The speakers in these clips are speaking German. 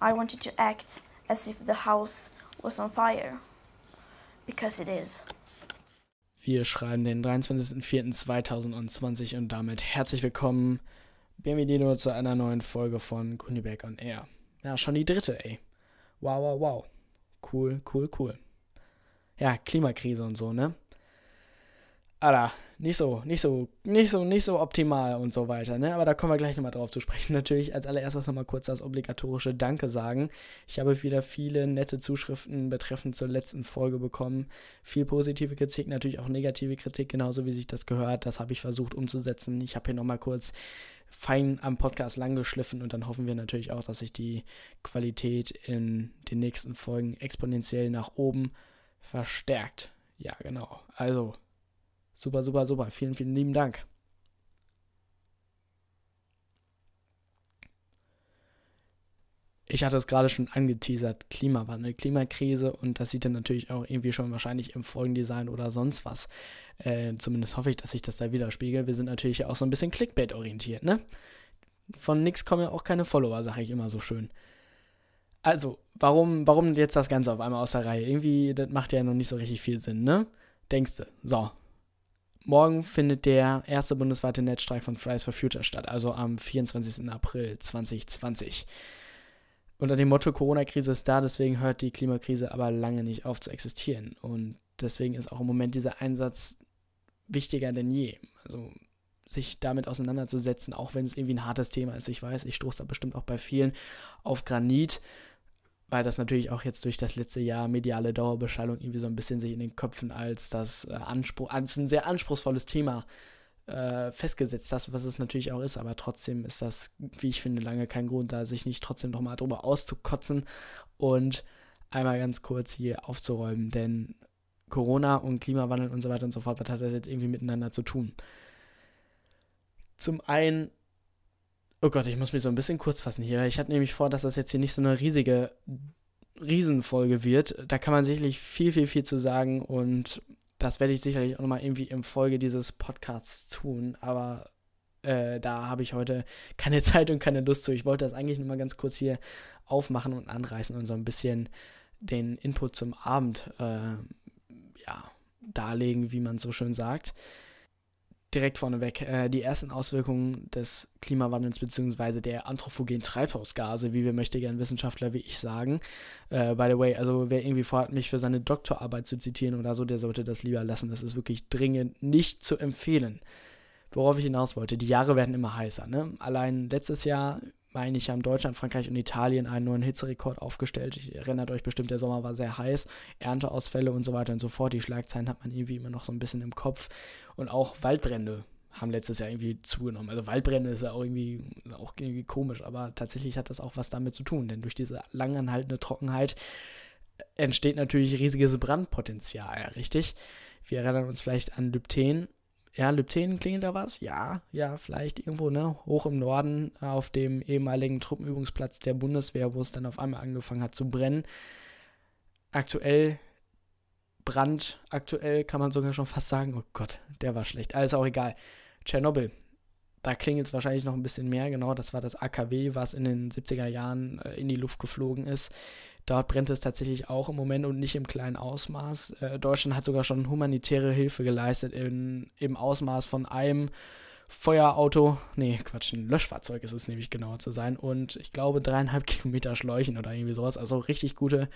I wanted to act as if the house was on fire. Because it is. Wir schreiben den 23.04.2020 und damit herzlich willkommen, Bienvenido zu einer neuen Folge von Kunibek on Air. Ja, schon die dritte, ey. Wow, wow, wow. Cool, cool, cool. Ja, Klimakrise und so, ne? Alter, nicht so, nicht so, nicht so, nicht so optimal und so weiter, ne? Aber da kommen wir gleich nochmal drauf zu sprechen. Natürlich als allererstes nochmal kurz das obligatorische Danke sagen. Ich habe wieder viele nette Zuschriften betreffend zur letzten Folge bekommen. Viel positive Kritik, natürlich auch negative Kritik, genauso wie sich das gehört. Das habe ich versucht umzusetzen. Ich habe hier nochmal kurz fein am Podcast lang geschliffen und dann hoffen wir natürlich auch, dass sich die Qualität in den nächsten Folgen exponentiell nach oben verstärkt. Ja, genau. Also, Super, super, super. Vielen, vielen lieben Dank. Ich hatte es gerade schon angeteasert, Klimawandel, Klimakrise und das sieht dann natürlich auch irgendwie schon wahrscheinlich im Folgendesign oder sonst was. Äh, zumindest hoffe ich, dass sich das da widerspiegelt. Wir sind natürlich auch so ein bisschen Clickbait-orientiert, ne? Von nix kommen ja auch keine Follower, sage ich immer so schön. Also, warum, warum jetzt das Ganze auf einmal aus der Reihe? Irgendwie, das macht ja noch nicht so richtig viel Sinn, ne? Denkst du? So, Morgen findet der erste bundesweite Netzstreik von Fridays for Future statt, also am 24. April 2020. Unter dem Motto Corona-Krise ist da, deswegen hört die Klimakrise aber lange nicht auf zu existieren. Und deswegen ist auch im Moment dieser Einsatz wichtiger denn je. Also sich damit auseinanderzusetzen, auch wenn es irgendwie ein hartes Thema ist. Ich weiß, ich stoße da bestimmt auch bei vielen auf Granit weil das natürlich auch jetzt durch das letzte Jahr mediale Dauerbeschallung irgendwie so ein bisschen sich in den Köpfen als das äh, Anspruch, als ein sehr anspruchsvolles Thema äh, festgesetzt, das, was es natürlich auch ist, aber trotzdem ist das, wie ich finde, lange kein Grund, da sich nicht trotzdem nochmal drüber auszukotzen und einmal ganz kurz hier aufzuräumen, denn Corona und Klimawandel und so weiter und so fort, was hat das jetzt irgendwie miteinander zu tun? Zum einen Oh Gott, ich muss mich so ein bisschen kurz fassen hier. Ich hatte nämlich vor, dass das jetzt hier nicht so eine riesige Riesenfolge wird. Da kann man sicherlich viel, viel, viel zu sagen und das werde ich sicherlich auch nochmal irgendwie im Folge dieses Podcasts tun. Aber äh, da habe ich heute keine Zeit und keine Lust zu. Ich wollte das eigentlich nur mal ganz kurz hier aufmachen und anreißen und so ein bisschen den Input zum Abend äh, ja, darlegen, wie man so schön sagt direkt vorneweg äh, die ersten Auswirkungen des Klimawandels bzw. der anthropogenen Treibhausgase, wie wir möchte gern Wissenschaftler wie ich sagen. Äh, by the way, also wer irgendwie vorhat, mich für seine Doktorarbeit zu zitieren oder so, der sollte das lieber lassen. Das ist wirklich dringend nicht zu empfehlen. Worauf ich hinaus wollte, die Jahre werden immer heißer. Ne? Allein letztes Jahr meine ich, haben Deutschland, Frankreich und Italien einen neuen Hitzerekord aufgestellt. Ich erinnert euch bestimmt, der Sommer war sehr heiß, Ernteausfälle und so weiter und so fort. Die Schlagzeilen hat man irgendwie immer noch so ein bisschen im Kopf. Und auch Waldbrände haben letztes Jahr irgendwie zugenommen. Also Waldbrände ist ja auch irgendwie, auch irgendwie komisch, aber tatsächlich hat das auch was damit zu tun, denn durch diese langanhaltende Trockenheit entsteht natürlich riesiges Brandpotenzial, richtig? Wir erinnern uns vielleicht an Lypten, ja, Lübten klingelt da was? Ja, ja, vielleicht irgendwo, ne? Hoch im Norden auf dem ehemaligen Truppenübungsplatz der Bundeswehr, wo es dann auf einmal angefangen hat zu brennen. Aktuell Brand, aktuell kann man sogar schon fast sagen, oh Gott, der war schlecht. Alles auch egal. Tschernobyl, da klingelt es wahrscheinlich noch ein bisschen mehr, genau, das war das AKW, was in den 70er Jahren äh, in die Luft geflogen ist. Dort brennt es tatsächlich auch im Moment und nicht im kleinen Ausmaß. Äh, Deutschland hat sogar schon humanitäre Hilfe geleistet in, im Ausmaß von einem Feuerauto, nee, Quatsch, ein Löschfahrzeug ist es nämlich genauer zu sein und ich glaube dreieinhalb Kilometer Schläuchen oder irgendwie sowas. Also richtig gute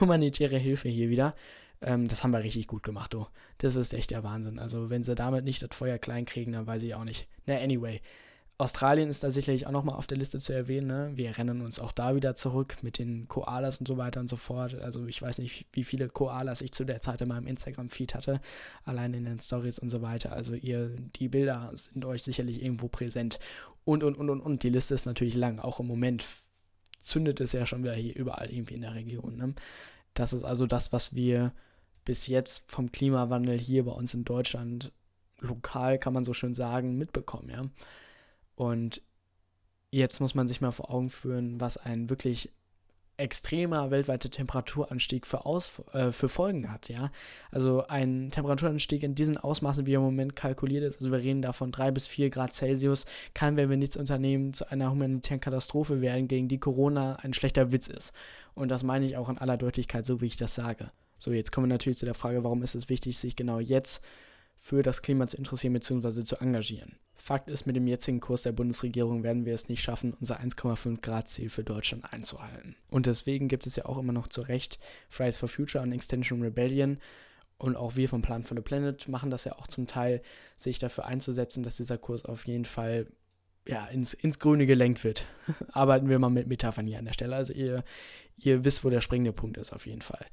humanitäre Hilfe hier wieder. Ähm, das haben wir richtig gut gemacht, du. Das ist echt der Wahnsinn. Also wenn sie damit nicht das Feuer klein kriegen, dann weiß ich auch nicht. Na, anyway. Australien ist da sicherlich auch nochmal auf der Liste zu erwähnen. Ne? Wir rennen uns auch da wieder zurück mit den Koalas und so weiter und so fort. Also ich weiß nicht, wie viele Koalas ich zu der Zeit in meinem Instagram-Feed hatte, allein in den Stories und so weiter. Also ihr, die Bilder sind euch sicherlich irgendwo präsent. Und, und, und, und, und. Die Liste ist natürlich lang. Auch im Moment zündet es ja schon wieder hier überall irgendwie in der Region. Ne? Das ist also das, was wir bis jetzt vom Klimawandel hier bei uns in Deutschland lokal, kann man so schön sagen, mitbekommen, ja. Und jetzt muss man sich mal vor Augen führen, was ein wirklich extremer weltweiter Temperaturanstieg für, Aus, äh, für Folgen hat, ja. Also ein Temperaturanstieg in diesen Ausmaßen, wie er im Moment kalkuliert ist, also wir reden davon drei bis vier Grad Celsius, kann, wenn wir nichts unternehmen, zu einer humanitären Katastrophe werden, gegen die Corona ein schlechter Witz ist. Und das meine ich auch in aller Deutlichkeit, so wie ich das sage. So, jetzt kommen wir natürlich zu der Frage, warum ist es wichtig, sich genau jetzt für das Klima zu interessieren bzw. zu engagieren. Fakt ist, mit dem jetzigen Kurs der Bundesregierung werden wir es nicht schaffen, unser 1,5 Grad Ziel für Deutschland einzuhalten. Und deswegen gibt es ja auch immer noch zu Recht Fridays for Future und Extension Rebellion. Und auch wir vom Plan for the Planet machen das ja auch zum Teil, sich dafür einzusetzen, dass dieser Kurs auf jeden Fall ja, ins, ins Grüne gelenkt wird. Arbeiten wir mal mit Metaphern hier an der Stelle. Also ihr, ihr wisst, wo der springende Punkt ist auf jeden Fall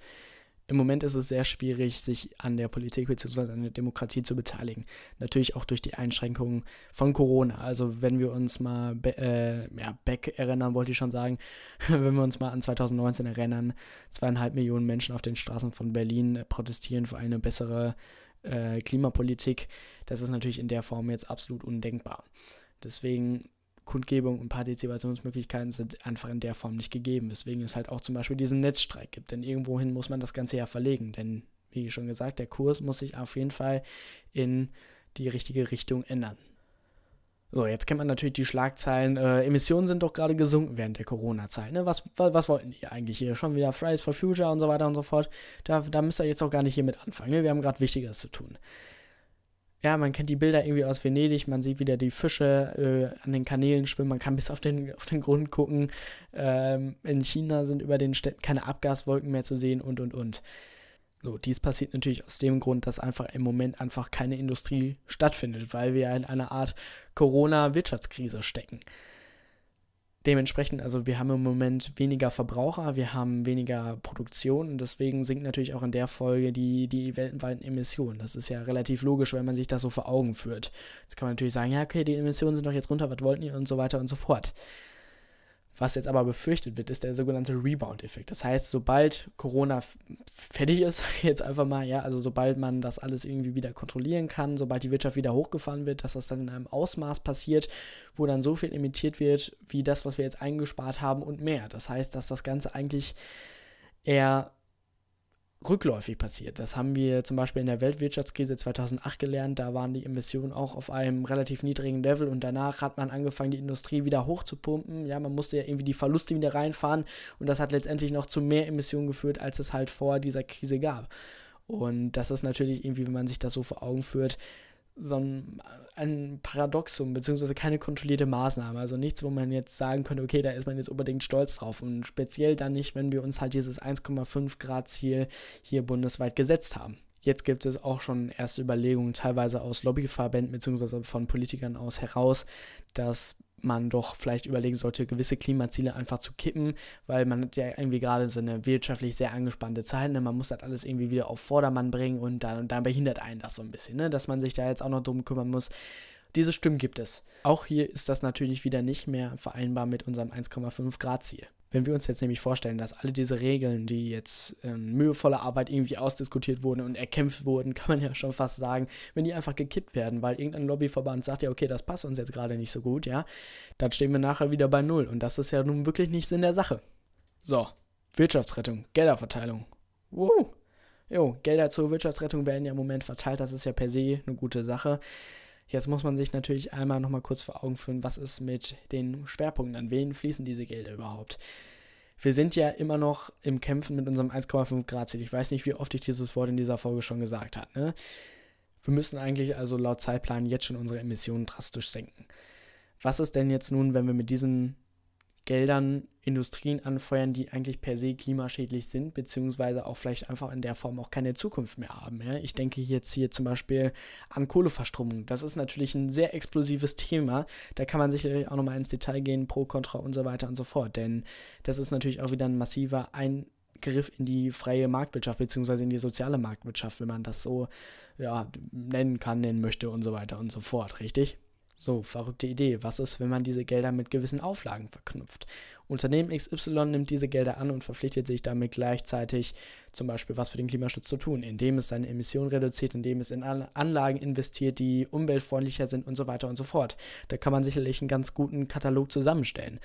im Moment ist es sehr schwierig, sich an der Politik bzw. an der Demokratie zu beteiligen. Natürlich auch durch die Einschränkungen von Corona. Also wenn wir uns mal äh, ja, back erinnern, wollte ich schon sagen, wenn wir uns mal an 2019 erinnern, zweieinhalb Millionen Menschen auf den Straßen von Berlin protestieren für eine bessere äh, Klimapolitik. Das ist natürlich in der Form jetzt absolut undenkbar. Deswegen Kundgebung und Partizipationsmöglichkeiten sind einfach in der Form nicht gegeben, weswegen es halt auch zum Beispiel diesen Netzstreik gibt. Denn irgendwohin muss man das Ganze ja verlegen. Denn, wie schon gesagt, der Kurs muss sich auf jeden Fall in die richtige Richtung ändern. So, jetzt kennt man natürlich die Schlagzeilen. Äh, Emissionen sind doch gerade gesunken während der Corona-Zeit. Ne? Was, was, was, wollten die eigentlich hier? Schon wieder Fridays for Future und so weiter und so fort. Da, da müsst ihr jetzt auch gar nicht hier mit anfangen. Ne? Wir haben gerade Wichtigeres zu tun ja, man kennt die Bilder irgendwie aus Venedig, man sieht wieder die Fische äh, an den Kanälen schwimmen, man kann bis auf den, auf den Grund gucken. Ähm, in China sind über den Städten keine Abgaswolken mehr zu sehen und und und. So, dies passiert natürlich aus dem Grund, dass einfach im Moment einfach keine Industrie stattfindet, weil wir in einer Art Corona-Wirtschaftskrise stecken. Dementsprechend, also wir haben im Moment weniger Verbraucher, wir haben weniger Produktion und deswegen sinkt natürlich auch in der Folge die, die weltweiten Emissionen. Das ist ja relativ logisch, wenn man sich das so vor Augen führt. Jetzt kann man natürlich sagen, ja, okay, die Emissionen sind doch jetzt runter, was wollten ihr und so weiter und so fort. Was jetzt aber befürchtet wird, ist der sogenannte Rebound-Effekt. Das heißt, sobald Corona fertig ist, jetzt einfach mal, ja, also sobald man das alles irgendwie wieder kontrollieren kann, sobald die Wirtschaft wieder hochgefahren wird, dass das dann in einem Ausmaß passiert, wo dann so viel emittiert wird, wie das, was wir jetzt eingespart haben und mehr. Das heißt, dass das Ganze eigentlich eher rückläufig passiert. Das haben wir zum Beispiel in der Weltwirtschaftskrise 2008 gelernt. Da waren die Emissionen auch auf einem relativ niedrigen Level und danach hat man angefangen, die Industrie wieder hochzupumpen. Ja, man musste ja irgendwie die Verluste wieder reinfahren und das hat letztendlich noch zu mehr Emissionen geführt, als es halt vor dieser Krise gab. Und das ist natürlich irgendwie, wenn man sich das so vor Augen führt, so ein, ein Paradoxum, beziehungsweise keine kontrollierte Maßnahme. Also nichts, wo man jetzt sagen könnte, okay, da ist man jetzt unbedingt stolz drauf. Und speziell dann nicht, wenn wir uns halt dieses 1,5 Grad Ziel hier bundesweit gesetzt haben. Jetzt gibt es auch schon erste Überlegungen, teilweise aus Lobbyverbänden beziehungsweise von Politikern aus heraus, dass man doch vielleicht überlegen sollte, gewisse Klimaziele einfach zu kippen, weil man hat ja irgendwie gerade so eine wirtschaftlich sehr angespannte Zeit, ne? man muss das alles irgendwie wieder auf Vordermann bringen und dann, dann behindert einen das so ein bisschen, ne? dass man sich da jetzt auch noch drum kümmern muss. Diese Stimmen gibt es. Auch hier ist das natürlich wieder nicht mehr vereinbar mit unserem 1,5 Grad Ziel. Wenn wir uns jetzt nämlich vorstellen, dass alle diese Regeln, die jetzt in mühevoller Arbeit irgendwie ausdiskutiert wurden und erkämpft wurden, kann man ja schon fast sagen, wenn die einfach gekippt werden, weil irgendein Lobbyverband sagt ja, okay, das passt uns jetzt gerade nicht so gut, ja, dann stehen wir nachher wieder bei Null. Und das ist ja nun wirklich nicht Sinn der Sache. So, Wirtschaftsrettung, Gelderverteilung. Wow. Jo, Gelder zur Wirtschaftsrettung werden ja im Moment verteilt, das ist ja per se eine gute Sache. Jetzt muss man sich natürlich einmal nochmal kurz vor Augen führen, was ist mit den Schwerpunkten, an wen fließen diese Gelder überhaupt. Wir sind ja immer noch im Kämpfen mit unserem 1,5 Grad Ziel. Ich weiß nicht, wie oft ich dieses Wort in dieser Folge schon gesagt habe. Ne? Wir müssen eigentlich also laut Zeitplan jetzt schon unsere Emissionen drastisch senken. Was ist denn jetzt nun, wenn wir mit diesen Geldern Industrien anfeuern, die eigentlich per se klimaschädlich sind, beziehungsweise auch vielleicht einfach in der Form auch keine Zukunft mehr haben. Ja? Ich denke jetzt hier zum Beispiel an Kohleverstromung. Das ist natürlich ein sehr explosives Thema. Da kann man sicherlich auch nochmal ins Detail gehen, pro, contra und so weiter und so fort. Denn das ist natürlich auch wieder ein massiver Eingriff in die freie Marktwirtschaft, beziehungsweise in die soziale Marktwirtschaft, wenn man das so ja, nennen kann, nennen möchte und so weiter und so fort, richtig? So, verrückte Idee. Was ist, wenn man diese Gelder mit gewissen Auflagen verknüpft? Unternehmen XY nimmt diese Gelder an und verpflichtet sich damit gleichzeitig zum Beispiel was für den Klimaschutz zu tun, indem es seine Emissionen reduziert, indem es in Anlagen investiert, die umweltfreundlicher sind und so weiter und so fort. Da kann man sicherlich einen ganz guten Katalog zusammenstellen.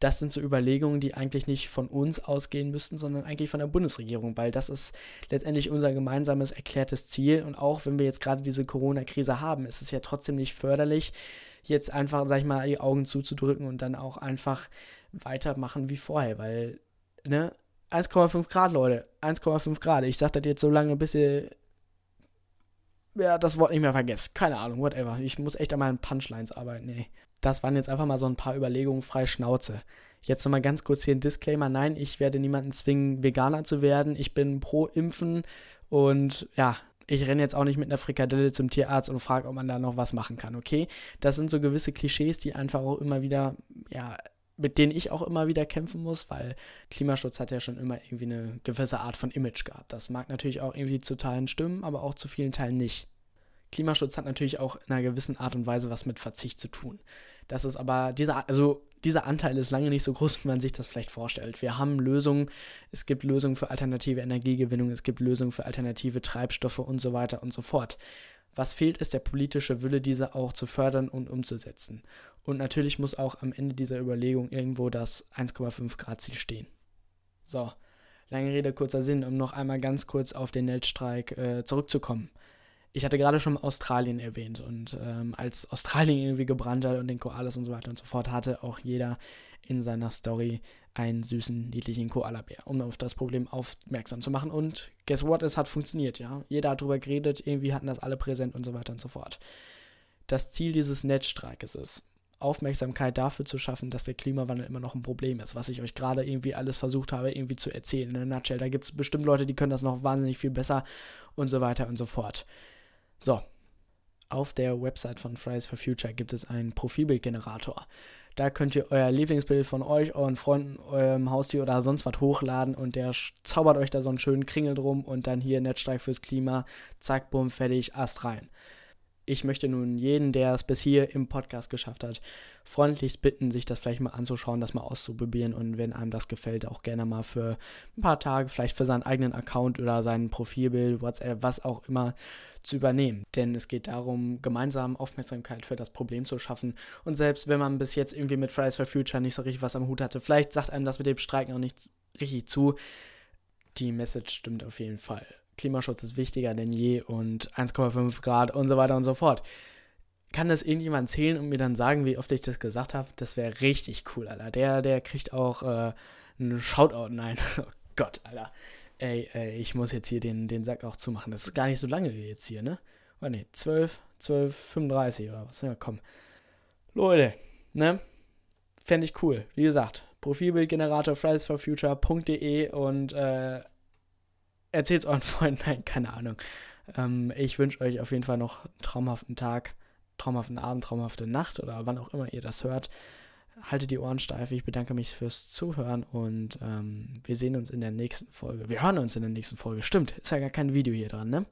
Das sind so Überlegungen, die eigentlich nicht von uns ausgehen müssten, sondern eigentlich von der Bundesregierung, weil das ist letztendlich unser gemeinsames erklärtes Ziel. Und auch wenn wir jetzt gerade diese Corona-Krise haben, ist es ja trotzdem nicht förderlich, jetzt einfach, sag ich mal, die Augen zuzudrücken und dann auch einfach weitermachen wie vorher, weil, ne, 1,5 Grad, Leute, 1,5 Grad. Ich sag das jetzt so lange, bis ihr ja, das Wort nicht mehr vergesst. Keine Ahnung, whatever. Ich muss echt an meinen Punchlines arbeiten, ey. Das waren jetzt einfach mal so ein paar Überlegungen frei Schnauze. Jetzt nochmal ganz kurz hier ein Disclaimer. Nein, ich werde niemanden zwingen, Veganer zu werden. Ich bin pro Impfen und ja, ich renne jetzt auch nicht mit einer Frikadelle zum Tierarzt und frage, ob man da noch was machen kann, okay? Das sind so gewisse Klischees, die einfach auch immer wieder, ja, mit denen ich auch immer wieder kämpfen muss, weil Klimaschutz hat ja schon immer irgendwie eine gewisse Art von Image gehabt. Das mag natürlich auch irgendwie zu Teilen stimmen, aber auch zu vielen Teilen nicht. Klimaschutz hat natürlich auch in einer gewissen Art und Weise was mit Verzicht zu tun. Das ist aber, dieser, also dieser Anteil ist lange nicht so groß, wie man sich das vielleicht vorstellt. Wir haben Lösungen, es gibt Lösungen für alternative Energiegewinnung, es gibt Lösungen für alternative Treibstoffe und so weiter und so fort. Was fehlt, ist der politische Wille, diese auch zu fördern und umzusetzen. Und natürlich muss auch am Ende dieser Überlegung irgendwo das 1,5 Grad Ziel stehen. So, lange Rede, kurzer Sinn, um noch einmal ganz kurz auf den Netzstreik äh, zurückzukommen ich hatte gerade schon Australien erwähnt und ähm, als Australien irgendwie gebrannt hat und den Koalas und so weiter und so fort, hatte auch jeder in seiner Story einen süßen, niedlichen Koalabär, um auf das Problem aufmerksam zu machen. Und guess what? Es hat funktioniert, ja. Jeder hat darüber geredet, irgendwie hatten das alle präsent und so weiter und so fort. Das Ziel dieses Netzstreikes ist, Aufmerksamkeit dafür zu schaffen, dass der Klimawandel immer noch ein Problem ist, was ich euch gerade irgendwie alles versucht habe, irgendwie zu erzählen. In der Nutshell, da gibt es bestimmt Leute, die können das noch wahnsinnig viel besser und so weiter und so fort. So, auf der Website von Fridays for Future gibt es einen Profilbildgenerator. Da könnt ihr euer Lieblingsbild von euch, euren Freunden, eurem Haustier oder sonst was hochladen und der zaubert euch da so einen schönen Kringel drum und dann hier Netzstreik fürs Klima, zack, bumm, fertig, Ast rein ich möchte nun jeden, der es bis hier im Podcast geschafft hat, freundlichst bitten, sich das vielleicht mal anzuschauen, das mal auszuprobieren und wenn einem das gefällt, auch gerne mal für ein paar Tage, vielleicht für seinen eigenen Account oder sein Profilbild, WhatsApp, was auch immer zu übernehmen. Denn es geht darum, gemeinsam Aufmerksamkeit für das Problem zu schaffen. Und selbst wenn man bis jetzt irgendwie mit Fridays for Future nicht so richtig was am Hut hatte, vielleicht sagt einem das mit dem Streiken auch nicht richtig zu. Die Message stimmt auf jeden Fall. Klimaschutz ist wichtiger denn je und 1,5 Grad und so weiter und so fort. Kann das irgendjemand zählen und mir dann sagen, wie oft ich das gesagt habe? Das wäre richtig cool, Alter. Der, der kriegt auch äh, einen Shoutout. Nein, oh Gott, Alter. Ey, ey, ich muss jetzt hier den, den Sack auch zumachen. Das ist gar nicht so lange jetzt hier, ne? Oder ne, 12, 12, 35 oder was? Ja, komm. Leute, ne? Fände ich cool. Wie gesagt, Profilbildgenerator fridaysforfuture.de und äh, erzählt es euren Freunden, nein, keine Ahnung. Ähm, ich wünsche euch auf jeden Fall noch einen traumhaften Tag, traumhaften Abend, traumhafte Nacht oder wann auch immer ihr das hört. Haltet die Ohren steif. Ich bedanke mich fürs Zuhören und ähm, wir sehen uns in der nächsten Folge. Wir hören uns in der nächsten Folge. Stimmt, ist ja gar kein Video hier dran, ne?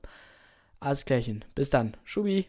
Alles klärchen. Bis dann. Schubi.